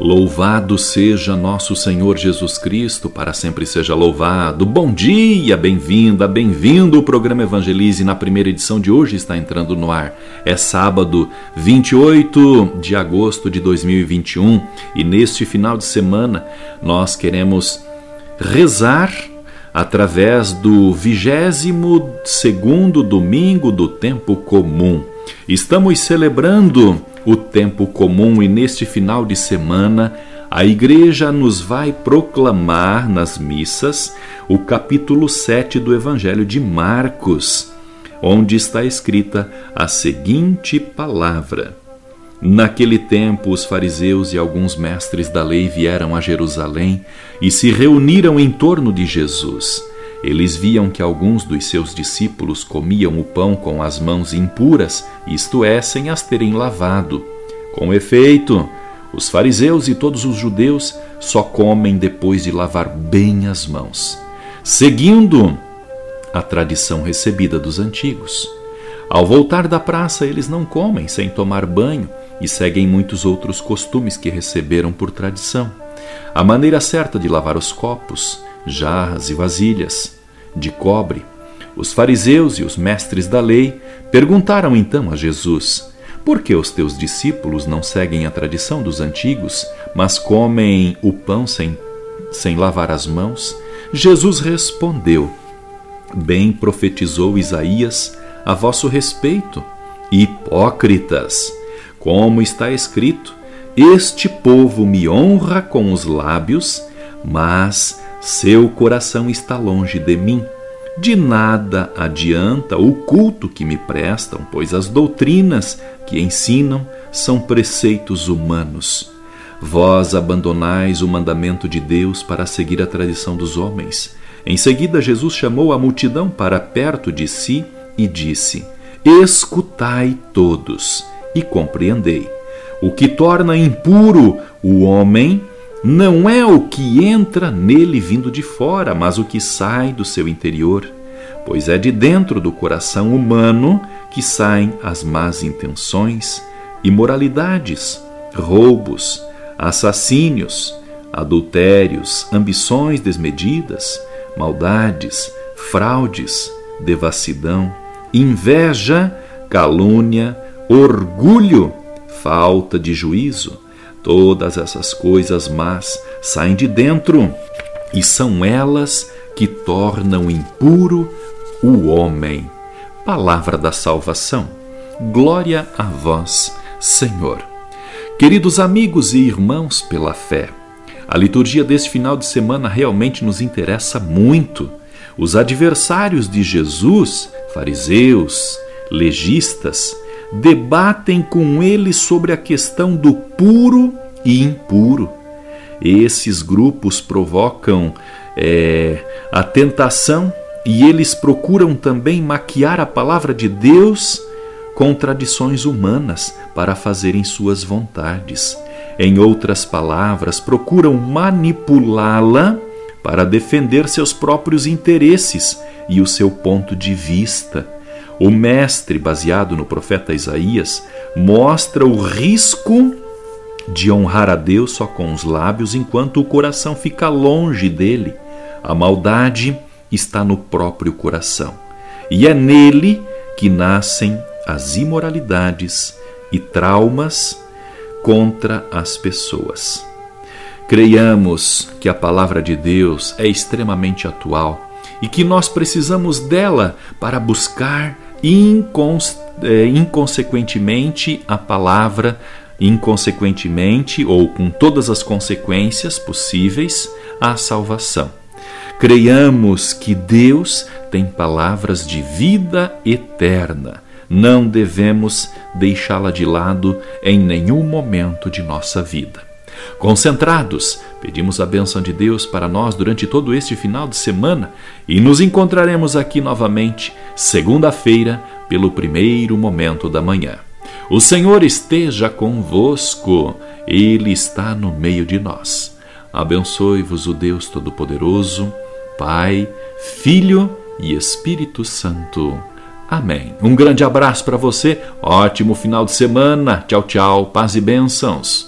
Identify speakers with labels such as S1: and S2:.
S1: Louvado seja nosso Senhor Jesus Cristo, para sempre seja louvado. Bom dia, bem-vinda, bem-vindo. O programa Evangelize na primeira edição de hoje está entrando no ar. É sábado, 28 de agosto de 2021 e neste final de semana nós queremos rezar através do 22 segundo domingo do tempo comum. Estamos celebrando o tempo comum e neste final de semana a Igreja nos vai proclamar nas missas o capítulo 7 do Evangelho de Marcos, onde está escrita a seguinte palavra: Naquele tempo, os fariseus e alguns mestres da lei vieram a Jerusalém e se reuniram em torno de Jesus. Eles viam que alguns dos seus discípulos comiam o pão com as mãos impuras, isto é, sem as terem lavado. Com efeito, os fariseus e todos os judeus só comem depois de lavar bem as mãos, seguindo a tradição recebida dos antigos. Ao voltar da praça, eles não comem sem tomar banho e seguem muitos outros costumes que receberam por tradição. A maneira certa de lavar os copos, jarras e vasilhas de cobre. Os fariseus e os mestres da lei perguntaram então a Jesus: Por que os teus discípulos não seguem a tradição dos antigos, mas comem o pão sem, sem lavar as mãos? Jesus respondeu: Bem profetizou Isaías a vosso respeito, hipócritas, como está escrito: Este povo me honra com os lábios, mas seu coração está longe de mim. De nada adianta o culto que me prestam, pois as doutrinas que ensinam são preceitos humanos. Vós abandonais o mandamento de Deus para seguir a tradição dos homens. Em seguida, Jesus chamou a multidão para perto de si e disse: Escutai todos e compreendei. O que torna impuro o homem não é o que entra nele vindo de fora, mas o que sai do seu interior, pois é de dentro do coração humano que saem as más intenções, imoralidades, roubos, assassínios, adultérios, ambições desmedidas, maldades, fraudes, devassidão, inveja, calúnia, orgulho, falta de juízo Todas essas coisas más saem de dentro e são elas que tornam impuro o homem. Palavra da salvação. Glória a vós, Senhor. Queridos amigos e irmãos pela fé, a liturgia deste final de semana realmente nos interessa muito. Os adversários de Jesus, fariseus, legistas, debatem com ele sobre a questão do puro e impuro. Esses grupos provocam é, a tentação e eles procuram também maquiar a palavra de Deus com tradições humanas para fazerem suas vontades. Em outras palavras, procuram manipulá-la para defender seus próprios interesses e o seu ponto de vista. O mestre, baseado no profeta Isaías, mostra o risco de honrar a Deus só com os lábios enquanto o coração fica longe dele. A maldade está no próprio coração e é nele que nascem as imoralidades e traumas contra as pessoas. Creiamos que a palavra de Deus é extremamente atual e que nós precisamos dela para buscar é, inconsequentemente a palavra, inconsequentemente ou com todas as consequências possíveis, a salvação. Creiamos que Deus tem palavras de vida eterna. Não devemos deixá-la de lado em nenhum momento de nossa vida. Concentrados, pedimos a bênção de Deus para nós durante todo este final de semana e nos encontraremos aqui novamente, segunda-feira, pelo primeiro momento da manhã. O Senhor esteja convosco, Ele está no meio de nós. Abençoe-vos o Deus Todo-Poderoso, Pai, Filho e Espírito Santo. Amém. Um grande abraço para você, ótimo final de semana. Tchau, tchau, paz e bênçãos.